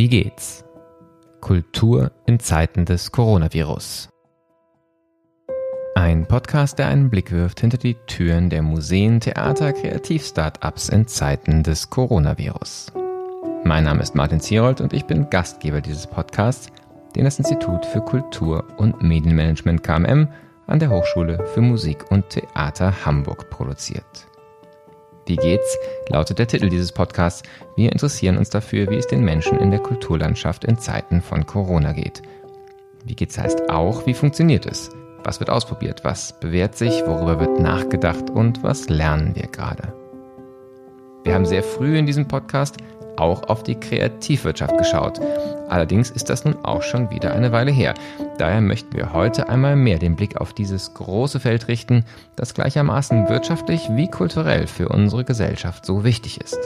Wie geht's? Kultur in Zeiten des Coronavirus. Ein Podcast, der einen Blick wirft hinter die Türen der Museen, Theater, Kreativ-Startups in Zeiten des Coronavirus. Mein Name ist Martin Zierold und ich bin Gastgeber dieses Podcasts, den das Institut für Kultur und Medienmanagement KMM an der Hochschule für Musik und Theater Hamburg produziert. Wie geht's? lautet der Titel dieses Podcasts. Wir interessieren uns dafür, wie es den Menschen in der Kulturlandschaft in Zeiten von Corona geht. Wie geht's heißt auch, wie funktioniert es? Was wird ausprobiert? Was bewährt sich? Worüber wird nachgedacht? Und was lernen wir gerade? Wir haben sehr früh in diesem Podcast auch auf die Kreativwirtschaft geschaut. Allerdings ist das nun auch schon wieder eine Weile her. Daher möchten wir heute einmal mehr den Blick auf dieses große Feld richten, das gleichermaßen wirtschaftlich wie kulturell für unsere Gesellschaft so wichtig ist.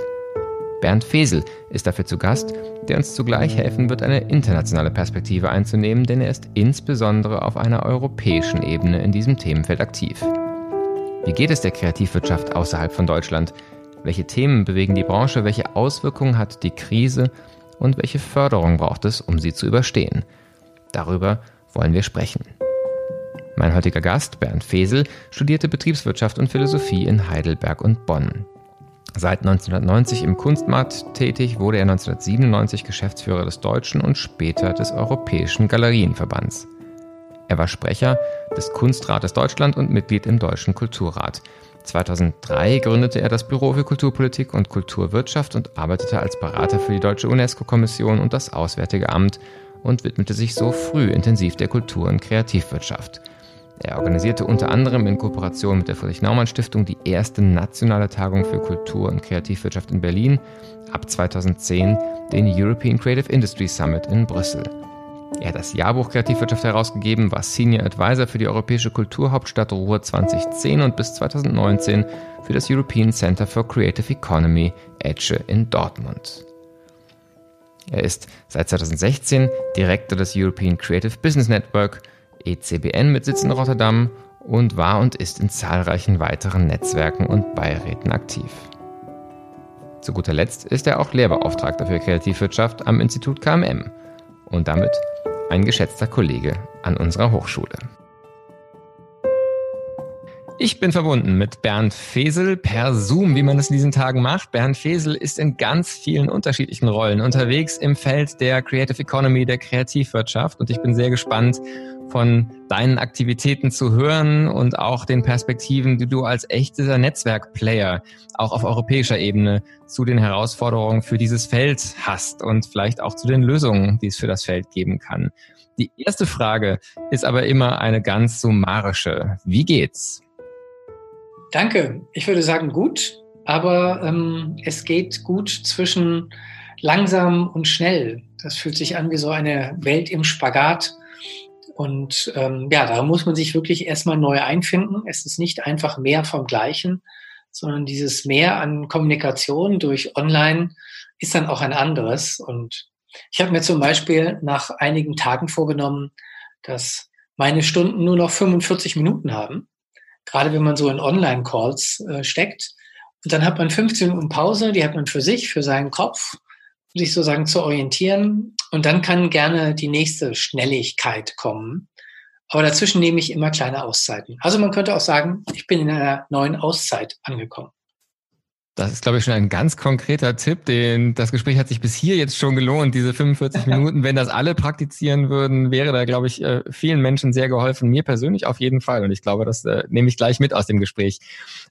Bernd Fesel ist dafür zu Gast, der uns zugleich helfen wird, eine internationale Perspektive einzunehmen, denn er ist insbesondere auf einer europäischen Ebene in diesem Themenfeld aktiv. Wie geht es der Kreativwirtschaft außerhalb von Deutschland? Welche Themen bewegen die Branche? Welche Auswirkungen hat die Krise? Und welche Förderung braucht es, um sie zu überstehen? Darüber wollen wir sprechen. Mein heutiger Gast, Bernd Fesel, studierte Betriebswirtschaft und Philosophie in Heidelberg und Bonn. Seit 1990 im Kunstmarkt tätig, wurde er 1997 Geschäftsführer des Deutschen und später des Europäischen Galerienverbands. Er war Sprecher des Kunstrates Deutschland und Mitglied im Deutschen Kulturrat. 2003 gründete er das Büro für Kulturpolitik und Kulturwirtschaft und arbeitete als Berater für die Deutsche UNESCO-Kommission und das Auswärtige Amt und widmete sich so früh intensiv der Kultur- und Kreativwirtschaft. Er organisierte unter anderem in Kooperation mit der Friedrich-Naumann-Stiftung die erste nationale Tagung für Kultur- und Kreativwirtschaft in Berlin, ab 2010 den European Creative Industry Summit in Brüssel. Er hat das Jahrbuch Kreativwirtschaft herausgegeben, war Senior Advisor für die Europäische Kulturhauptstadt Ruhr 2010 und bis 2019 für das European Center for Creative Economy ETSCE in Dortmund. Er ist seit 2016 Direktor des European Creative Business Network ECBN mit Sitz in Rotterdam und war und ist in zahlreichen weiteren Netzwerken und Beiräten aktiv. Zu guter Letzt ist er auch Lehrbeauftragter für Kreativwirtschaft am Institut KMM und damit ein geschätzter Kollege an unserer Hochschule. Ich bin verbunden mit Bernd Fesel per Zoom, wie man es in diesen Tagen macht. Bernd Fesel ist in ganz vielen unterschiedlichen Rollen unterwegs im Feld der Creative Economy, der Kreativwirtschaft. Und ich bin sehr gespannt, von deinen Aktivitäten zu hören und auch den Perspektiven, die du als echter Netzwerkplayer auch auf europäischer Ebene zu den Herausforderungen für dieses Feld hast und vielleicht auch zu den Lösungen, die es für das Feld geben kann. Die erste Frage ist aber immer eine ganz summarische. Wie geht's? Danke. Ich würde sagen gut, aber ähm, es geht gut zwischen langsam und schnell. Das fühlt sich an wie so eine Welt im Spagat. Und ähm, ja, da muss man sich wirklich erstmal neu einfinden. Es ist nicht einfach mehr vom Gleichen, sondern dieses Mehr an Kommunikation durch Online ist dann auch ein anderes. Und ich habe mir zum Beispiel nach einigen Tagen vorgenommen, dass meine Stunden nur noch 45 Minuten haben, gerade wenn man so in Online-Calls äh, steckt. Und dann hat man 15 Minuten Pause, die hat man für sich, für seinen Kopf sich sozusagen zu orientieren. Und dann kann gerne die nächste Schnelligkeit kommen. Aber dazwischen nehme ich immer kleine Auszeiten. Also man könnte auch sagen, ich bin in einer neuen Auszeit angekommen. Das ist, glaube ich, schon ein ganz konkreter Tipp. Den, das Gespräch hat sich bis hier jetzt schon gelohnt, diese 45 Minuten. Wenn das alle praktizieren würden, wäre da, glaube ich, äh, vielen Menschen sehr geholfen. Mir persönlich auf jeden Fall. Und ich glaube, das äh, nehme ich gleich mit aus dem Gespräch.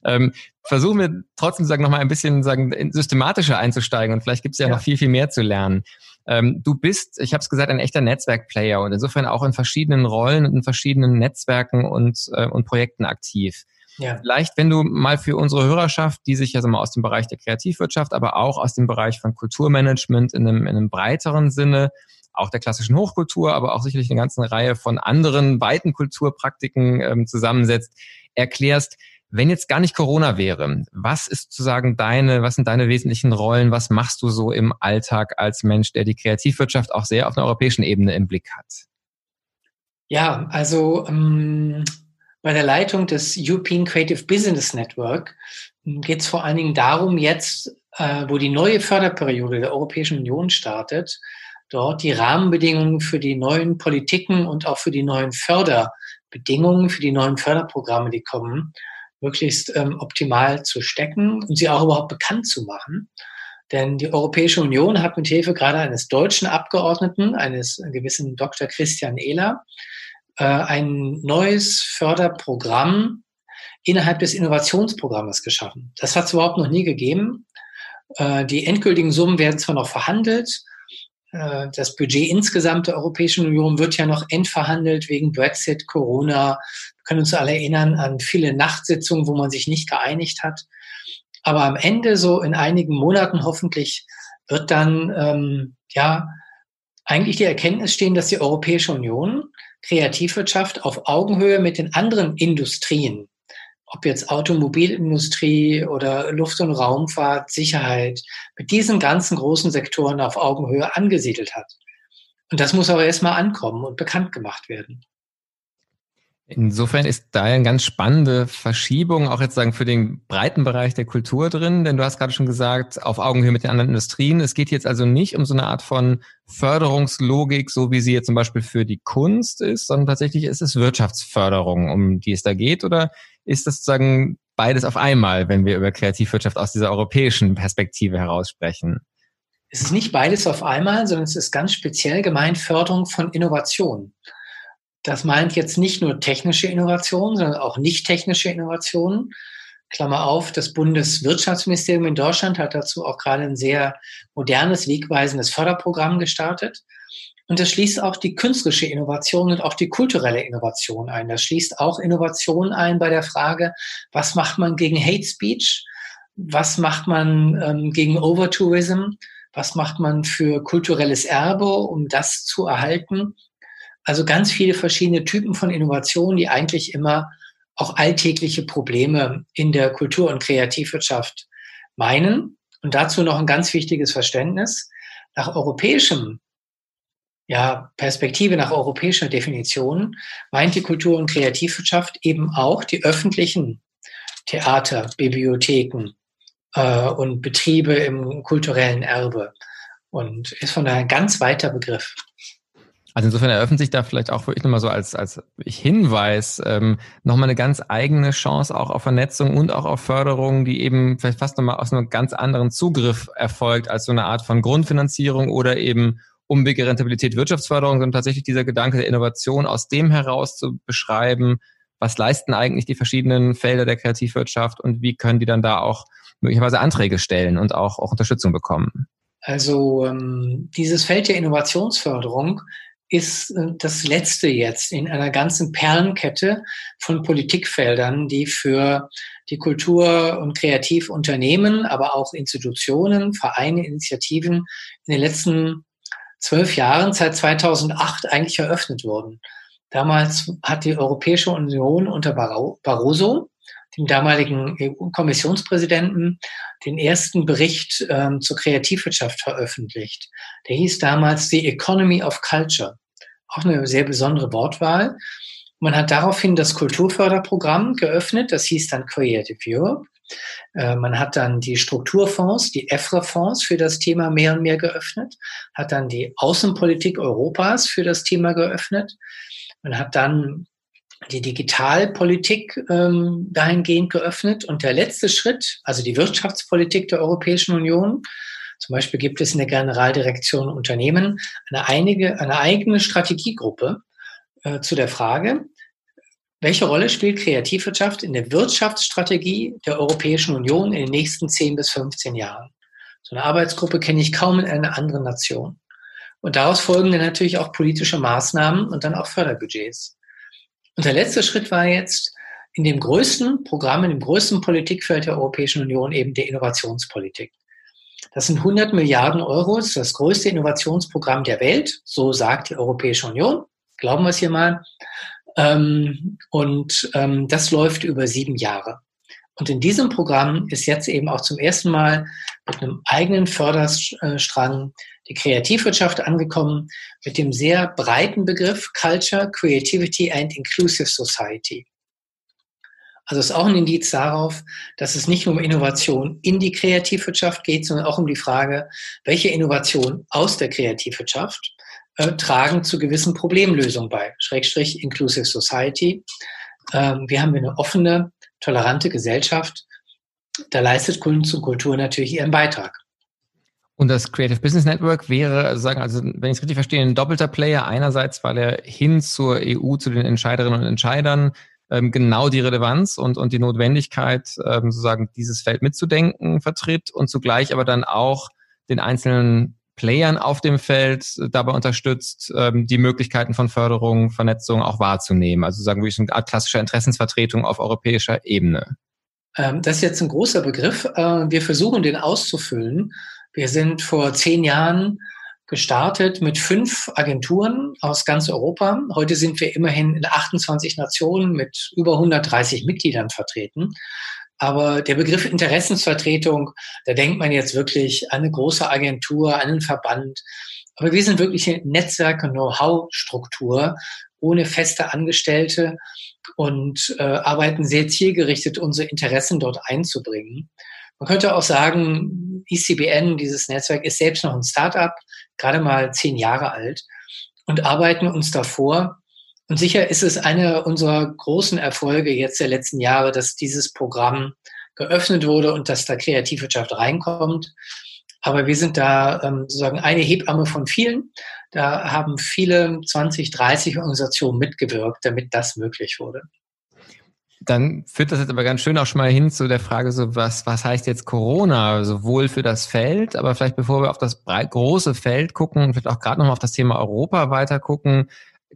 Ähm, versuchen wir trotzdem sagen, noch mal ein bisschen sagen, systematischer einzusteigen. Und vielleicht gibt es ja, ja, noch viel, viel mehr zu lernen. Ähm, du bist, ich habe es gesagt, ein echter Netzwerkplayer und insofern auch in verschiedenen Rollen und in verschiedenen Netzwerken und, äh, und Projekten aktiv. Ja. Vielleicht, wenn du mal für unsere Hörerschaft, die sich ja so mal aus dem Bereich der Kreativwirtschaft, aber auch aus dem Bereich von Kulturmanagement in einem, in einem breiteren Sinne, auch der klassischen Hochkultur, aber auch sicherlich eine ganze Reihe von anderen weiten Kulturpraktiken ähm, zusammensetzt, erklärst, wenn jetzt gar nicht Corona wäre, was ist sozusagen deine, was sind deine wesentlichen Rollen? Was machst du so im Alltag als Mensch, der die Kreativwirtschaft auch sehr auf einer europäischen Ebene im Blick hat? Ja, also ähm, bei der Leitung des European Creative Business Network geht es vor allen Dingen darum, jetzt, äh, wo die neue Förderperiode der Europäischen Union startet, dort die Rahmenbedingungen für die neuen Politiken und auch für die neuen Förderbedingungen, für die neuen Förderprogramme, die kommen, möglichst ähm, optimal zu stecken und sie auch überhaupt bekannt zu machen. Denn die Europäische Union hat mit Hilfe gerade eines deutschen Abgeordneten, eines gewissen Dr. Christian Ehler, äh, ein neues Förderprogramm innerhalb des Innovationsprogrammes geschaffen. Das hat es überhaupt noch nie gegeben. Äh, die endgültigen Summen werden zwar noch verhandelt, äh, das Budget insgesamt der Europäischen Union wird ja noch endverhandelt wegen Brexit, Corona. Wir können uns alle erinnern an viele Nachtsitzungen, wo man sich nicht geeinigt hat. Aber am Ende, so in einigen Monaten hoffentlich, wird dann ähm, ja eigentlich die Erkenntnis stehen, dass die Europäische Union Kreativwirtschaft auf Augenhöhe mit den anderen Industrien ob jetzt Automobilindustrie oder Luft- und Raumfahrt, Sicherheit, mit diesen ganzen großen Sektoren auf Augenhöhe angesiedelt hat. Und das muss auch erstmal ankommen und bekannt gemacht werden. Insofern ist da eine ganz spannende Verschiebung auch jetzt sagen für den breiten Bereich der Kultur drin, denn du hast gerade schon gesagt, auf Augenhöhe mit den anderen Industrien. Es geht jetzt also nicht um so eine Art von Förderungslogik, so wie sie jetzt zum Beispiel für die Kunst ist, sondern tatsächlich ist es Wirtschaftsförderung, um die es da geht, oder ist das sozusagen beides auf einmal, wenn wir über Kreativwirtschaft aus dieser europäischen Perspektive heraus sprechen? Es ist nicht beides auf einmal, sondern es ist ganz speziell gemeint Förderung von Innovation. Das meint jetzt nicht nur technische Innovationen, sondern auch nicht technische Innovationen. Klammer auf, das Bundeswirtschaftsministerium in Deutschland hat dazu auch gerade ein sehr modernes, wegweisendes Förderprogramm gestartet. Und das schließt auch die künstlerische Innovation und auch die kulturelle Innovation ein. Das schließt auch Innovation ein bei der Frage, was macht man gegen Hate Speech? Was macht man ähm, gegen Overtourism? Was macht man für kulturelles Erbe, um das zu erhalten? Also ganz viele verschiedene Typen von Innovationen, die eigentlich immer auch alltägliche Probleme in der Kultur- und Kreativwirtschaft meinen. Und dazu noch ein ganz wichtiges Verständnis. Nach europäischem, ja, Perspektive, nach europäischer Definition meint die Kultur- und Kreativwirtschaft eben auch die öffentlichen Theater, Bibliotheken äh, und Betriebe im kulturellen Erbe und ist von daher ein ganz weiter Begriff. Also insofern eröffnet sich da vielleicht auch wirklich nochmal so als, als Hinweis ähm, nochmal eine ganz eigene Chance auch auf Vernetzung und auch auf Förderung, die eben vielleicht fast nochmal aus einem ganz anderen Zugriff erfolgt als so eine Art von Grundfinanzierung oder eben Umwege Rentabilität Wirtschaftsförderung, sondern tatsächlich dieser Gedanke der Innovation aus dem heraus zu beschreiben, was leisten eigentlich die verschiedenen Felder der Kreativwirtschaft und wie können die dann da auch möglicherweise Anträge stellen und auch, auch Unterstützung bekommen. Also ähm, dieses Feld der Innovationsförderung ist äh, das letzte jetzt in einer ganzen Perlenkette von Politikfeldern, die für die Kultur- und Kreativunternehmen, aber auch Institutionen, Vereine, Initiativen in den letzten zwölf Jahren, seit 2008 eigentlich eröffnet wurden. Damals hat die Europäische Union unter Barroso, dem damaligen EU-Kommissionspräsidenten, den ersten Bericht ähm, zur Kreativwirtschaft veröffentlicht. Der hieß damals The Economy of Culture. Auch eine sehr besondere Wortwahl. Man hat daraufhin das Kulturförderprogramm geöffnet, das hieß dann Creative Europe. Äh, man hat dann die Strukturfonds, die EFRE-Fonds für das Thema mehr und mehr geöffnet, hat dann die Außenpolitik Europas für das Thema geöffnet. Man hat dann die Digitalpolitik ähm, dahingehend geöffnet. Und der letzte Schritt, also die Wirtschaftspolitik der Europäischen Union, zum Beispiel gibt es in der Generaldirektion Unternehmen eine, einige, eine eigene Strategiegruppe äh, zu der Frage, welche Rolle spielt Kreativwirtschaft in der Wirtschaftsstrategie der Europäischen Union in den nächsten 10 bis 15 Jahren? So eine Arbeitsgruppe kenne ich kaum in einer anderen Nation. Und daraus folgen dann natürlich auch politische Maßnahmen und dann auch Förderbudgets. Und der letzte Schritt war jetzt in dem größten Programm, in dem größten Politikfeld der Europäischen Union eben der Innovationspolitik. Das sind 100 Milliarden Euro, das ist das größte Innovationsprogramm der Welt, so sagt die Europäische Union. Glauben wir es hier mal. Ähm, und ähm, das läuft über sieben Jahre. Und in diesem Programm ist jetzt eben auch zum ersten Mal mit einem eigenen Förderstrang die Kreativwirtschaft angekommen mit dem sehr breiten Begriff Culture, Creativity and Inclusive Society. Also es ist auch ein Indiz darauf, dass es nicht nur um Innovation in die Kreativwirtschaft geht, sondern auch um die Frage, welche Innovation aus der Kreativwirtschaft äh, tragen zu gewissen Problemlösungen bei. Schrägstrich Inclusive Society. Ähm, wir haben eine offene, tolerante Gesellschaft. Da leistet Kunst und Kultur natürlich ihren Beitrag. Und das Creative Business Network wäre, sagen, also wenn ich es richtig verstehe, ein doppelter Player. Einerseits, weil er hin zur EU, zu den Entscheiderinnen und Entscheidern ähm, genau die Relevanz und, und die Notwendigkeit, ähm, sozusagen dieses Feld mitzudenken, vertritt und zugleich aber dann auch den einzelnen Playern auf dem Feld dabei unterstützt, ähm, die Möglichkeiten von Förderung, Vernetzung auch wahrzunehmen. Also sagen wir, so eine Art klassischer Interessensvertretung auf europäischer Ebene. Ähm, das ist jetzt ein großer Begriff. Äh, wir versuchen den auszufüllen wir sind vor zehn Jahren gestartet mit fünf Agenturen aus ganz Europa. Heute sind wir immerhin in 28 Nationen mit über 130 Mitgliedern vertreten. Aber der Begriff Interessensvertretung, da denkt man jetzt wirklich an eine große Agentur, an einen Verband. Aber wir sind wirklich eine Netzwerk- und Know-how-Struktur ohne feste Angestellte und äh, arbeiten sehr zielgerichtet, unsere Interessen dort einzubringen. Man könnte auch sagen, ECBN, dieses Netzwerk, ist selbst noch ein Startup, gerade mal zehn Jahre alt und arbeiten uns davor. Und sicher ist es einer unserer großen Erfolge jetzt der letzten Jahre, dass dieses Programm geöffnet wurde und dass da Kreativwirtschaft reinkommt. Aber wir sind da ähm, sozusagen eine Hebamme von vielen. Da haben viele 20, 30 Organisationen mitgewirkt, damit das möglich wurde. Dann führt das jetzt aber ganz schön auch schon mal hin zu der Frage, so was, was heißt jetzt Corona, sowohl für das Feld, aber vielleicht bevor wir auf das große Feld gucken, vielleicht auch gerade nochmal auf das Thema Europa weiter gucken,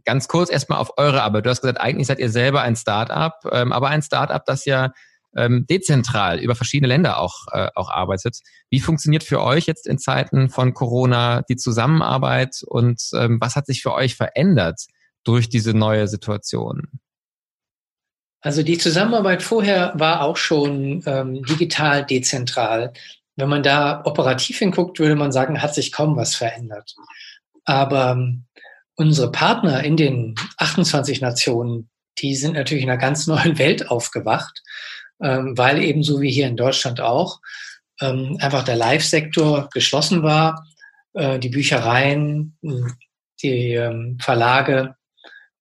ganz kurz erstmal auf eure Arbeit. Du hast gesagt, eigentlich seid ihr selber ein Start-up, ähm, aber ein Start-up, das ja ähm, dezentral über verschiedene Länder auch, äh, auch arbeitet. Wie funktioniert für euch jetzt in Zeiten von Corona die Zusammenarbeit und ähm, was hat sich für euch verändert durch diese neue Situation? Also die Zusammenarbeit vorher war auch schon ähm, digital dezentral. Wenn man da operativ hinguckt, würde man sagen, hat sich kaum was verändert. Aber ähm, unsere Partner in den 28 Nationen, die sind natürlich in einer ganz neuen Welt aufgewacht, ähm, weil eben so wie hier in Deutschland auch ähm, einfach der Live-Sektor geschlossen war, äh, die Büchereien, die ähm, Verlage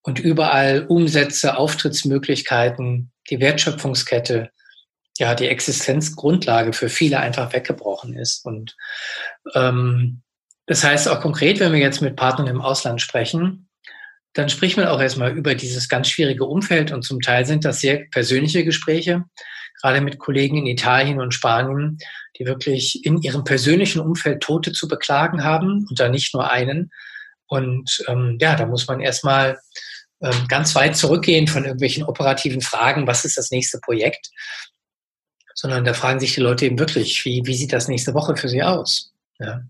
und überall Umsätze, Auftrittsmöglichkeiten, die Wertschöpfungskette, ja, die Existenzgrundlage für viele einfach weggebrochen ist. Und ähm, das heißt auch konkret, wenn wir jetzt mit Partnern im Ausland sprechen, dann spricht man auch erstmal über dieses ganz schwierige Umfeld und zum Teil sind das sehr persönliche Gespräche, gerade mit Kollegen in Italien und Spanien, die wirklich in ihrem persönlichen Umfeld Tote zu beklagen haben und da nicht nur einen. Und ähm, ja, da muss man erstmal ganz weit zurückgehen von irgendwelchen operativen Fragen, was ist das nächste Projekt, sondern da fragen sich die Leute eben wirklich, wie, wie sieht das nächste Woche für sie aus? Ja.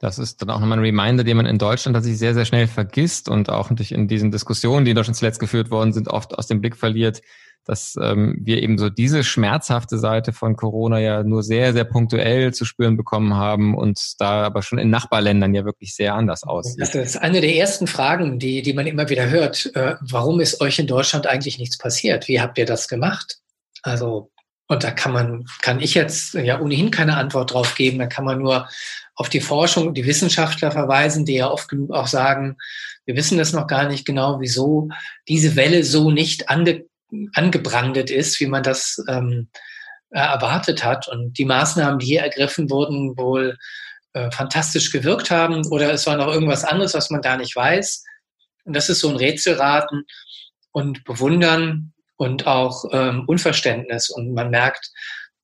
Das ist dann auch nochmal ein Reminder, den man in Deutschland tatsächlich sehr, sehr schnell vergisst und auch natürlich in diesen Diskussionen, die in Deutschland zuletzt geführt worden sind, oft aus dem Blick verliert, dass ähm, wir eben so diese schmerzhafte Seite von Corona ja nur sehr, sehr punktuell zu spüren bekommen haben und da aber schon in Nachbarländern ja wirklich sehr anders aussieht. Das ist eine der ersten Fragen, die, die man immer wieder hört. Äh, warum ist euch in Deutschland eigentlich nichts passiert? Wie habt ihr das gemacht? Also, und da kann man, kann ich jetzt ja ohnehin keine Antwort drauf geben. Da kann man nur auf die Forschung, die Wissenschaftler verweisen, die ja oft genug auch sagen, wir wissen das noch gar nicht genau, wieso diese Welle so nicht ange angebrandet ist, wie man das ähm, erwartet hat. Und die Maßnahmen, die hier ergriffen wurden, wohl äh, fantastisch gewirkt haben oder es war noch irgendwas anderes, was man gar nicht weiß. Und das ist so ein Rätselraten und Bewundern und auch ähm, Unverständnis. Und man merkt,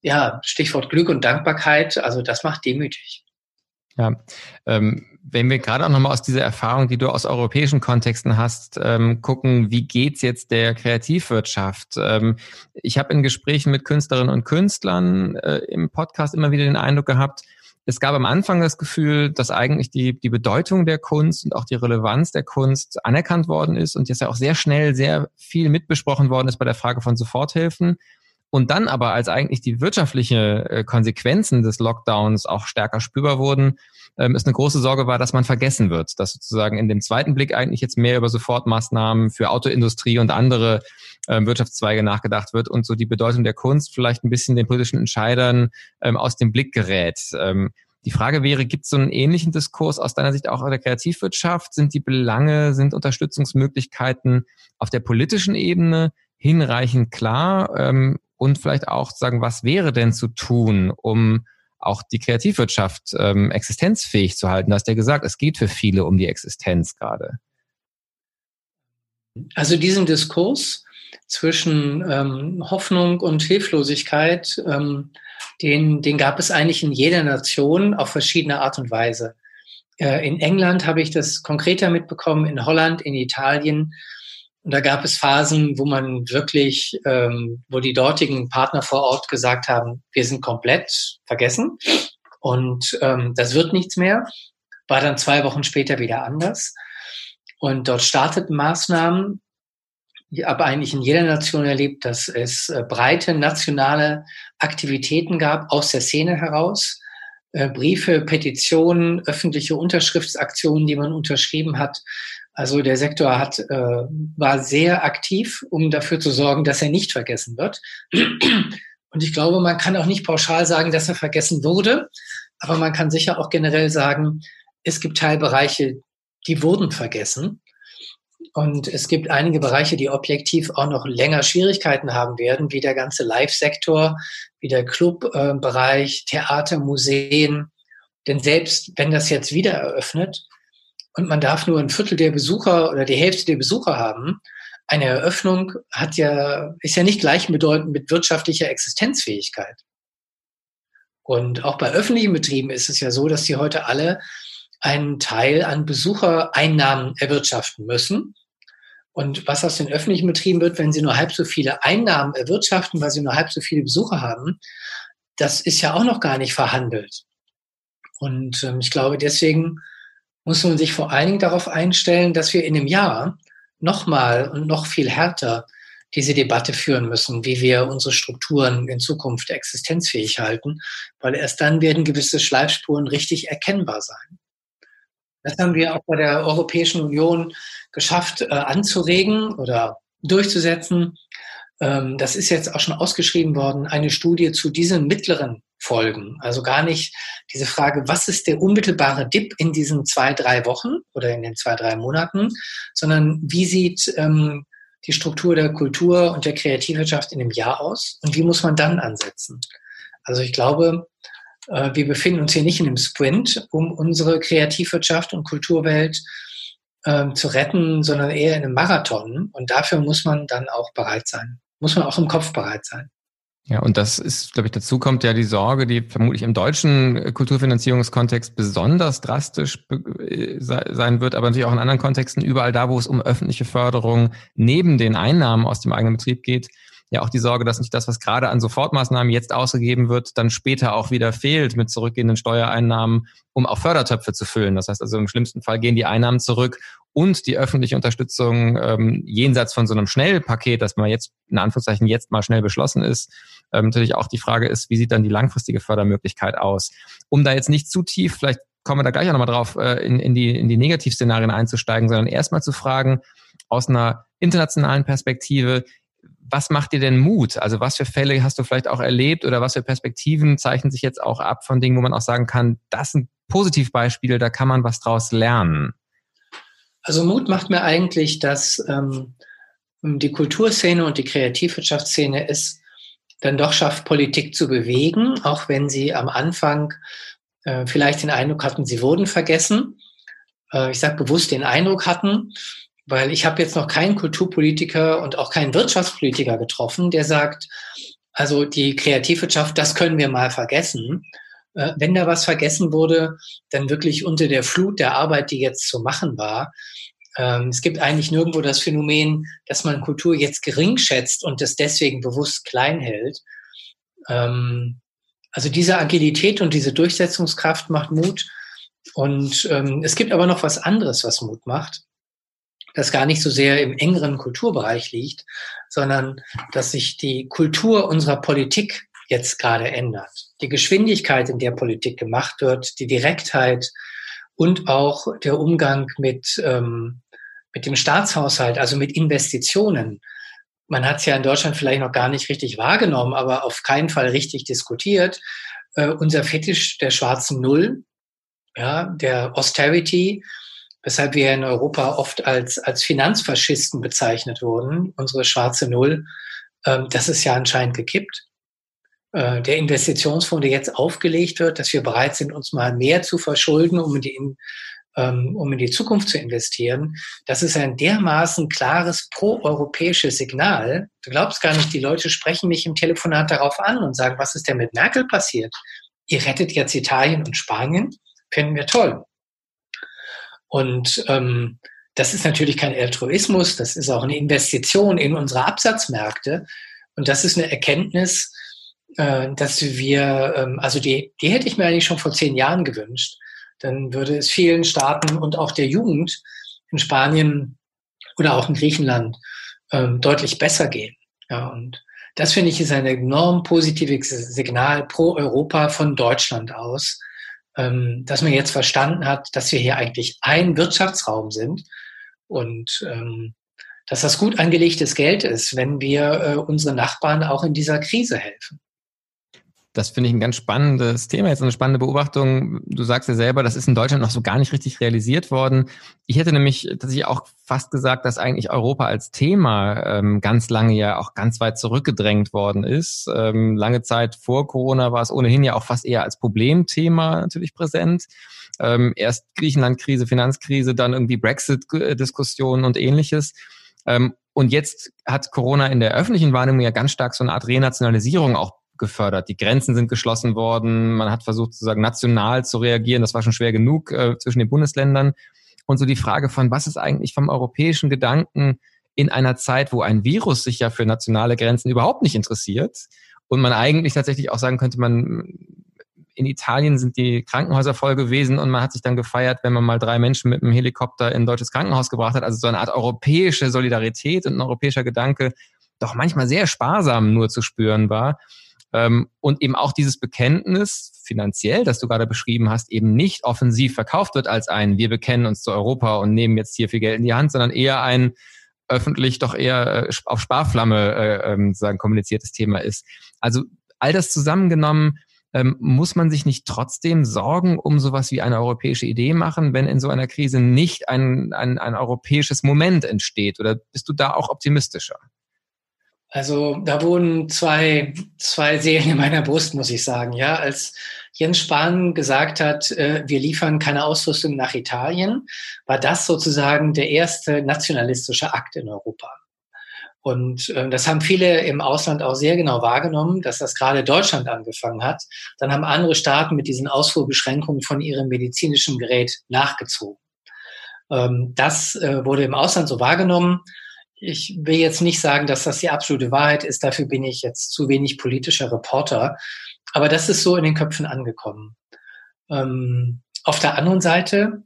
ja, Stichwort Glück und Dankbarkeit, also das macht demütig. Ja, ähm, wenn wir gerade auch nochmal aus dieser Erfahrung, die du aus europäischen Kontexten hast, ähm, gucken, wie geht's jetzt der Kreativwirtschaft? Ähm, ich habe in Gesprächen mit Künstlerinnen und Künstlern äh, im Podcast immer wieder den Eindruck gehabt, es gab am Anfang das Gefühl, dass eigentlich die, die Bedeutung der Kunst und auch die Relevanz der Kunst anerkannt worden ist und jetzt ja auch sehr schnell sehr viel mitbesprochen worden ist bei der Frage von Soforthilfen. Und dann aber, als eigentlich die wirtschaftliche äh, Konsequenzen des Lockdowns auch stärker spürbar wurden, ähm, es eine große Sorge war, dass man vergessen wird, dass sozusagen in dem zweiten Blick eigentlich jetzt mehr über Sofortmaßnahmen für Autoindustrie und andere äh, Wirtschaftszweige nachgedacht wird und so die Bedeutung der Kunst vielleicht ein bisschen den politischen Entscheidern ähm, aus dem Blick gerät. Ähm, die Frage wäre, gibt es so einen ähnlichen Diskurs aus deiner Sicht auch in der Kreativwirtschaft? Sind die Belange, sind Unterstützungsmöglichkeiten auf der politischen Ebene hinreichend klar? Ähm, und vielleicht auch sagen, was wäre denn zu tun, um auch die Kreativwirtschaft ähm, existenzfähig zu halten? Du hast ja gesagt, es geht für viele um die Existenz gerade. Also diesen Diskurs zwischen ähm, Hoffnung und Hilflosigkeit, ähm, den, den gab es eigentlich in jeder Nation auf verschiedene Art und Weise. Äh, in England habe ich das konkreter mitbekommen, in Holland, in Italien. Und da gab es Phasen, wo man wirklich, ähm, wo die dortigen Partner vor Ort gesagt haben, wir sind komplett vergessen und ähm, das wird nichts mehr. War dann zwei Wochen später wieder anders. Und dort starteten Maßnahmen. Ich habe eigentlich in jeder Nation erlebt, dass es äh, breite nationale Aktivitäten gab aus der Szene heraus. Äh, Briefe, Petitionen, öffentliche Unterschriftsaktionen, die man unterschrieben hat. Also der Sektor hat, äh, war sehr aktiv, um dafür zu sorgen, dass er nicht vergessen wird. Und ich glaube, man kann auch nicht pauschal sagen, dass er vergessen wurde, aber man kann sicher auch generell sagen, es gibt Teilbereiche, die wurden vergessen. Und es gibt einige Bereiche, die objektiv auch noch länger Schwierigkeiten haben werden, wie der ganze Live-Sektor, wie der Club-Bereich, Theater, Museen. Denn selbst wenn das jetzt wieder eröffnet und man darf nur ein Viertel der Besucher oder die Hälfte der Besucher haben, eine Eröffnung hat ja, ist ja nicht gleichbedeutend mit wirtschaftlicher Existenzfähigkeit. Und auch bei öffentlichen Betrieben ist es ja so, dass sie heute alle einen Teil an Besuchereinnahmen erwirtschaften müssen. Und was aus den öffentlichen Betrieben wird, wenn sie nur halb so viele Einnahmen erwirtschaften, weil sie nur halb so viele Besucher haben, das ist ja auch noch gar nicht verhandelt. Und ähm, ich glaube, deswegen muss man sich vor allen Dingen darauf einstellen, dass wir in einem Jahr nochmal und noch viel härter diese Debatte führen müssen, wie wir unsere Strukturen in Zukunft existenzfähig halten, weil erst dann werden gewisse Schleifspuren richtig erkennbar sein. Das haben wir auch bei der Europäischen Union geschafft äh, anzuregen oder durchzusetzen. Ähm, das ist jetzt auch schon ausgeschrieben worden, eine Studie zu diesen mittleren Folgen. Also gar nicht diese Frage, was ist der unmittelbare Dip in diesen zwei, drei Wochen oder in den zwei, drei Monaten, sondern wie sieht ähm, die Struktur der Kultur und der Kreativwirtschaft in einem Jahr aus und wie muss man dann ansetzen? Also ich glaube, äh, wir befinden uns hier nicht in einem Sprint, um unsere Kreativwirtschaft und Kulturwelt ähm, zu retten, sondern eher in einem Marathon. Und dafür muss man dann auch bereit sein. Muss man auch im Kopf bereit sein. Ja, und das ist, glaube ich, dazu kommt ja die Sorge, die vermutlich im deutschen Kulturfinanzierungskontext besonders drastisch äh, sein wird, aber natürlich auch in anderen Kontexten, überall da, wo es um öffentliche Förderung neben den Einnahmen aus dem eigenen Betrieb geht, ja auch die Sorge, dass nicht das, was gerade an Sofortmaßnahmen jetzt ausgegeben wird, dann später auch wieder fehlt mit zurückgehenden Steuereinnahmen, um auch Fördertöpfe zu füllen. Das heißt also im schlimmsten Fall gehen die Einnahmen zurück und die öffentliche Unterstützung ähm, jenseits von so einem Schnellpaket, das man jetzt in Anführungszeichen jetzt mal schnell beschlossen ist, ähm, natürlich auch die Frage ist, wie sieht dann die langfristige Fördermöglichkeit aus? Um da jetzt nicht zu tief, vielleicht kommen wir da gleich auch nochmal drauf, äh, in, in, die, in die Negativszenarien einzusteigen, sondern erstmal zu fragen, aus einer internationalen Perspektive, was macht dir denn Mut? Also was für Fälle hast du vielleicht auch erlebt oder was für Perspektiven zeichnen sich jetzt auch ab von Dingen, wo man auch sagen kann, das sind Positivbeispiele, da kann man was draus lernen? Also Mut macht mir eigentlich, dass ähm, die Kulturszene und die Kreativwirtschaftsszene es dann doch schafft, Politik zu bewegen, auch wenn sie am Anfang äh, vielleicht den Eindruck hatten, sie wurden vergessen. Äh, ich sage bewusst den Eindruck hatten, weil ich habe jetzt noch keinen Kulturpolitiker und auch keinen Wirtschaftspolitiker getroffen, der sagt, also die Kreativwirtschaft, das können wir mal vergessen. Äh, wenn da was vergessen wurde, dann wirklich unter der Flut der Arbeit, die jetzt zu machen war. Ähm, es gibt eigentlich nirgendwo das Phänomen, dass man Kultur jetzt gering schätzt und das deswegen bewusst klein hält. Ähm, also diese Agilität und diese Durchsetzungskraft macht Mut. Und ähm, es gibt aber noch was anderes, was Mut macht das gar nicht so sehr im engeren Kulturbereich liegt, sondern dass sich die Kultur unserer Politik jetzt gerade ändert. Die Geschwindigkeit, in der Politik gemacht wird, die Direktheit und auch der Umgang mit, ähm, mit dem Staatshaushalt, also mit Investitionen. man hat es ja in Deutschland vielleicht noch gar nicht richtig wahrgenommen, aber auf keinen Fall richtig diskutiert. Äh, unser Fetisch der schwarzen Null, ja, der Austerity, weshalb wir in Europa oft als, als Finanzfaschisten bezeichnet wurden, unsere schwarze Null, ähm, das ist ja anscheinend gekippt. Äh, der Investitionsfonds, der jetzt aufgelegt wird, dass wir bereit sind, uns mal mehr zu verschulden, um in die, ähm, um in die Zukunft zu investieren, das ist ein dermaßen klares pro-europäisches Signal. Du glaubst gar nicht, die Leute sprechen mich im Telefonat darauf an und sagen, was ist denn mit Merkel passiert? Ihr rettet jetzt Italien und Spanien, finden wir toll. Und ähm, das ist natürlich kein Altruismus, das ist auch eine Investition in unsere Absatzmärkte. Und das ist eine Erkenntnis, äh, dass wir, ähm, also die, die hätte ich mir eigentlich schon vor zehn Jahren gewünscht. Dann würde es vielen Staaten und auch der Jugend in Spanien oder auch in Griechenland ähm, deutlich besser gehen. Ja, und das finde ich ist ein enorm positives Signal pro Europa von Deutschland aus, ähm, dass man jetzt verstanden hat, dass wir hier eigentlich ein Wirtschaftsraum sind und ähm, dass das gut angelegtes Geld ist, wenn wir äh, unsere Nachbarn auch in dieser Krise helfen. Das finde ich ein ganz spannendes Thema, jetzt eine spannende Beobachtung. Du sagst ja selber, das ist in Deutschland noch so gar nicht richtig realisiert worden. Ich hätte nämlich tatsächlich auch fast gesagt, dass eigentlich Europa als Thema ähm, ganz lange ja auch ganz weit zurückgedrängt worden ist. Ähm, lange Zeit vor Corona war es ohnehin ja auch fast eher als Problemthema natürlich präsent. Ähm, erst Griechenland-Krise, Finanzkrise, dann irgendwie Brexit-Diskussionen und ähnliches. Ähm, und jetzt hat Corona in der öffentlichen Wahrnehmung ja ganz stark so eine Art Renationalisierung auch gefördert. Die Grenzen sind geschlossen worden. Man hat versucht, sozusagen national zu reagieren. Das war schon schwer genug äh, zwischen den Bundesländern. Und so die Frage von, was ist eigentlich vom europäischen Gedanken in einer Zeit, wo ein Virus sich ja für nationale Grenzen überhaupt nicht interessiert und man eigentlich tatsächlich auch sagen könnte, man in Italien sind die Krankenhäuser voll gewesen und man hat sich dann gefeiert, wenn man mal drei Menschen mit einem Helikopter in ein deutsches Krankenhaus gebracht hat. Also so eine Art europäische Solidarität und ein europäischer Gedanke doch manchmal sehr sparsam nur zu spüren war. Ähm, und eben auch dieses Bekenntnis finanziell, das du gerade beschrieben hast, eben nicht offensiv verkauft wird als ein, wir bekennen uns zu Europa und nehmen jetzt hier viel Geld in die Hand, sondern eher ein öffentlich doch eher äh, auf Sparflamme äh, ähm, sagen kommuniziertes Thema ist. Also all das zusammengenommen ähm, muss man sich nicht trotzdem Sorgen um sowas wie eine europäische Idee machen, wenn in so einer Krise nicht ein, ein, ein europäisches Moment entsteht? Oder bist du da auch optimistischer? Also da wurden zwei, zwei Seelen in meiner Brust, muss ich sagen. Ja, als Jens Spahn gesagt hat, äh, wir liefern keine Ausrüstung nach Italien, war das sozusagen der erste nationalistische Akt in Europa. Und äh, das haben viele im Ausland auch sehr genau wahrgenommen, dass das gerade Deutschland angefangen hat. Dann haben andere Staaten mit diesen Ausfuhrbeschränkungen von ihrem medizinischen Gerät nachgezogen. Ähm, das äh, wurde im Ausland so wahrgenommen ich will jetzt nicht sagen, dass das die absolute Wahrheit ist. Dafür bin ich jetzt zu wenig politischer Reporter. Aber das ist so in den Köpfen angekommen. Ähm, auf der anderen Seite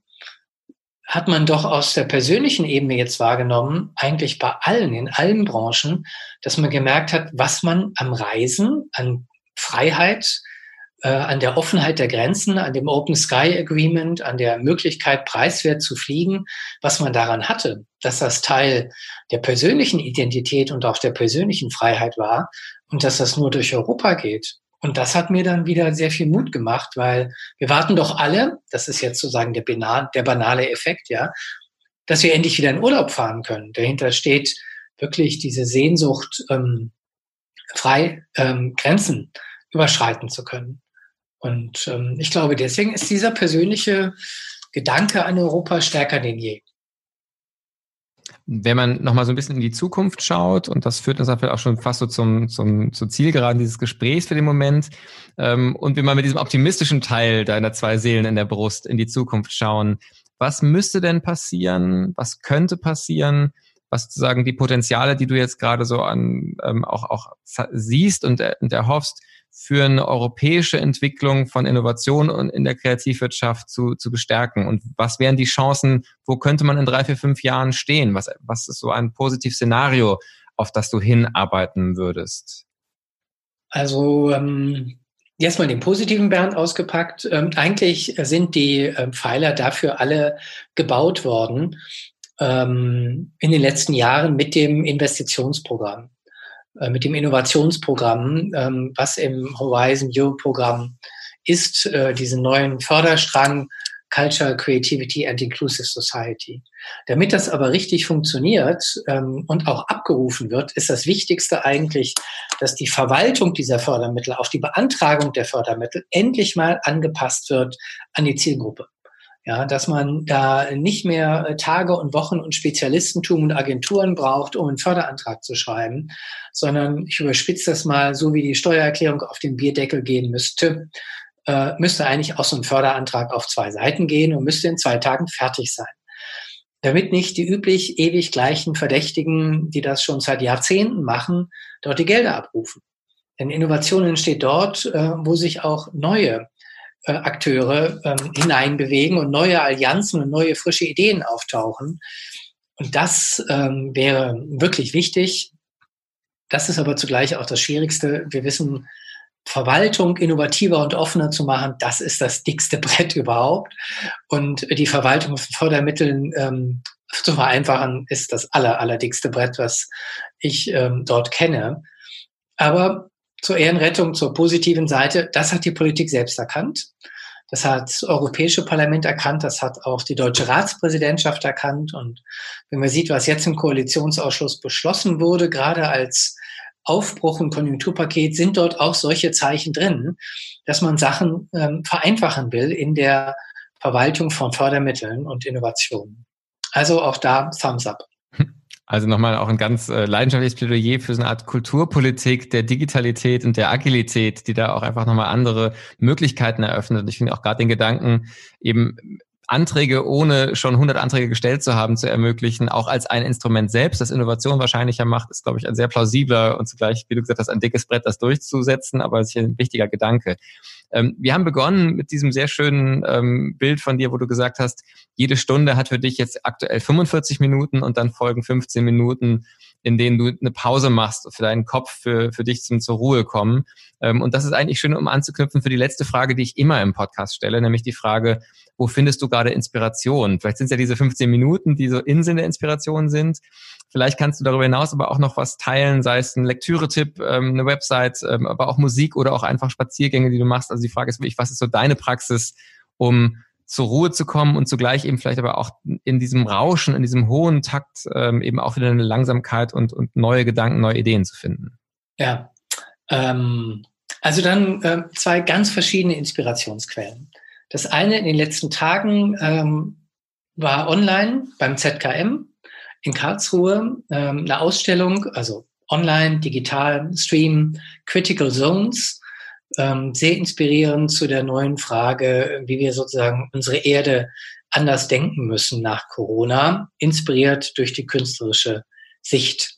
hat man doch aus der persönlichen Ebene jetzt wahrgenommen, eigentlich bei allen, in allen Branchen, dass man gemerkt hat, was man am Reisen, an Freiheit, an der Offenheit der Grenzen, an dem Open Sky Agreement, an der Möglichkeit, preiswert zu fliegen, was man daran hatte, dass das Teil der persönlichen Identität und auch der persönlichen Freiheit war und dass das nur durch Europa geht. Und das hat mir dann wieder sehr viel Mut gemacht, weil wir warten doch alle, das ist jetzt sozusagen der, der banale Effekt, ja, dass wir endlich wieder in Urlaub fahren können. Dahinter steht wirklich diese Sehnsucht, ähm, frei ähm, Grenzen überschreiten zu können. Und ähm, ich glaube, deswegen ist dieser persönliche Gedanke an Europa stärker denn je. Wenn man nochmal so ein bisschen in die Zukunft schaut, und das führt uns auch schon fast so zum, zum, zur Zielgeraden dieses Gesprächs für den Moment, ähm, und wir mal mit diesem optimistischen Teil deiner zwei Seelen in der Brust in die Zukunft schauen, was müsste denn passieren? Was könnte passieren? Was sozusagen die Potenziale, die du jetzt gerade so an ähm, auch, auch siehst und, und erhoffst, für eine europäische Entwicklung von Innovation und in der Kreativwirtschaft zu, zu bestärken? Und was wären die Chancen, wo könnte man in drei, vier, fünf Jahren stehen? Was, was ist so ein Positivszenario, auf das du hinarbeiten würdest? Also ähm, jetzt mal den positiven Bernd ausgepackt. Ähm, eigentlich sind die äh, Pfeiler dafür alle gebaut worden. ähm, in den letzten Jahren mit dem Investitionsprogramm, mit dem Innovationsprogramm, ähm, was im Horizon Europe Programm ist, äh, diesen neuen Förderstrang Culture, Creativity and Inclusive Society. Damit das aber richtig funktioniert ähm, und auch abgerufen wird, ist das Wichtigste eigentlich, dass die Verwaltung dieser Fördermittel auf die Beantragung der Fördermittel endlich mal angepasst wird an die Zielgruppe. Ja, dass man da nicht mehr äh, Tage und Wochen und Spezialistentum und Agenturen braucht, um einen Förderantrag zu schreiben, sondern ich überspitze das mal, so wie die Steuererklärung auf den Bierdeckel gehen müsste, äh, müsste eigentlich auch so ein Förderantrag auf zwei Seiten gehen und müsste in zwei Tagen fertig sein. Damit nicht die üblich ewig gleichen Verdächtigen, die das schon seit Jahrzehnten machen, dort die Gelder abrufen. Denn Innovation entsteht dort, äh, wo sich auch neue äh, Akteure ähm, hineinbewegen und neue Allianzen und neue frische Ideen auftauchen. Und das ähm, wäre wirklich wichtig. Das ist aber zugleich auch das Schwierigste. Wir wissen, Verwaltung innovativer und offener zu machen, das ist das dickste Brett überhaupt. Und die Verwaltung von Fördermitteln ähm, zu vereinfachen, ist das aller, allerdickste Brett, was ich ähm, dort kenne. Aber zur Ehrenrettung, zur positiven Seite, das hat die Politik selbst erkannt. Das hat das Europäische Parlament erkannt, das hat auch die deutsche Ratspräsidentschaft erkannt. Und wenn man sieht, was jetzt im Koalitionsausschuss beschlossen wurde, gerade als Aufbruch und Konjunkturpaket sind dort auch solche Zeichen drin, dass man Sachen ähm, vereinfachen will in der Verwaltung von Fördermitteln und Innovationen. Also auch da Thumbs up. Also nochmal auch ein ganz äh, leidenschaftliches Plädoyer für so eine Art Kulturpolitik der Digitalität und der Agilität, die da auch einfach nochmal andere Möglichkeiten eröffnet. Und ich finde auch gerade den Gedanken, eben Anträge, ohne schon 100 Anträge gestellt zu haben, zu ermöglichen, auch als ein Instrument selbst, das Innovation wahrscheinlicher macht, ist, glaube ich, ein sehr plausibler und zugleich, wie du gesagt hast, ein dickes Brett, das durchzusetzen, aber sicher ein wichtiger Gedanke. Ähm, wir haben begonnen mit diesem sehr schönen ähm, Bild von dir, wo du gesagt hast, jede Stunde hat für dich jetzt aktuell 45 Minuten und dann folgen 15 Minuten in denen du eine Pause machst für deinen Kopf, für, für dich zum zur Ruhe kommen. Ähm, und das ist eigentlich schön, um anzuknüpfen für die letzte Frage, die ich immer im Podcast stelle, nämlich die Frage, wo findest du gerade Inspiration? Vielleicht sind es ja diese 15 Minuten, die so Inseln der Inspiration sind. Vielleicht kannst du darüber hinaus aber auch noch was teilen, sei es ein Lektüre-Tipp, ähm, eine Website, ähm, aber auch Musik oder auch einfach Spaziergänge, die du machst. Also die Frage ist wirklich, was ist so deine Praxis, um zur Ruhe zu kommen und zugleich eben vielleicht aber auch in diesem Rauschen, in diesem hohen Takt ähm, eben auch wieder eine Langsamkeit und, und neue Gedanken, neue Ideen zu finden. Ja, ähm, also dann äh, zwei ganz verschiedene Inspirationsquellen. Das eine in den letzten Tagen ähm, war online beim ZKM in Karlsruhe ähm, eine Ausstellung, also online, digital, Stream, Critical Zones ähm, sehr inspirierend zu der neuen Frage, wie wir sozusagen unsere Erde anders denken müssen nach Corona, inspiriert durch die künstlerische Sicht.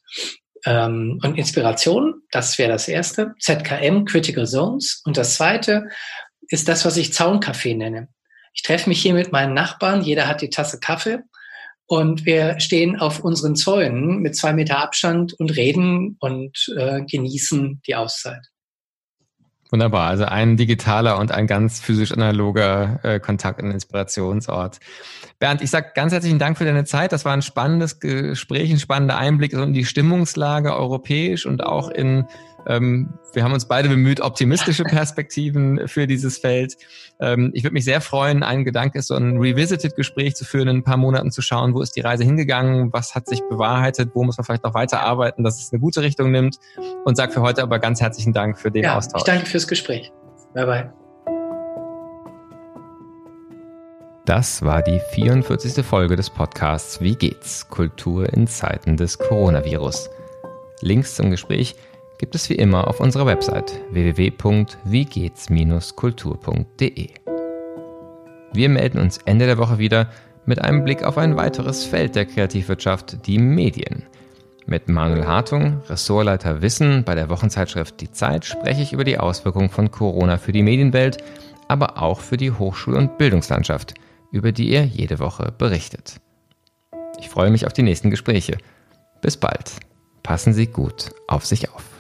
Ähm, und Inspiration, das wäre das erste, ZKM, Critical Zones. Und das zweite ist das, was ich Zauncafé nenne. Ich treffe mich hier mit meinen Nachbarn, jeder hat die Tasse Kaffee und wir stehen auf unseren Zäunen mit zwei Meter Abstand und reden und äh, genießen die Auszeit. Wunderbar, also ein digitaler und ein ganz physisch analoger äh, Kontakt und Inspirationsort. Bernd, ich sage ganz herzlichen Dank für deine Zeit. Das war ein spannendes Gespräch, ein spannender Einblick in die Stimmungslage europäisch und auch in ähm, wir haben uns beide bemüht, optimistische Perspektiven für dieses Feld. Ähm, ich würde mich sehr freuen, ein Gedanke ist, so ein Revisited-Gespräch zu führen, in ein paar Monaten zu schauen, wo ist die Reise hingegangen, was hat sich bewahrheitet, wo muss man vielleicht noch weiter arbeiten, dass es eine gute Richtung nimmt. Und sage für heute aber ganz herzlichen Dank für den ja, Austausch. Ich danke fürs Gespräch. Bye bye. Das war die 44. Folge des Podcasts Wie geht's? Kultur in Zeiten des Coronavirus. Links zum Gespräch gibt es wie immer auf unserer Website www.wiegehts-kultur.de. Wir melden uns Ende der Woche wieder mit einem Blick auf ein weiteres Feld der Kreativwirtschaft, die Medien. Mit Manuel Hartung, Ressortleiter Wissen bei der Wochenzeitschrift Die Zeit, spreche ich über die Auswirkungen von Corona für die Medienwelt, aber auch für die Hochschul- und Bildungslandschaft, über die er jede Woche berichtet. Ich freue mich auf die nächsten Gespräche. Bis bald. Passen Sie gut auf sich auf.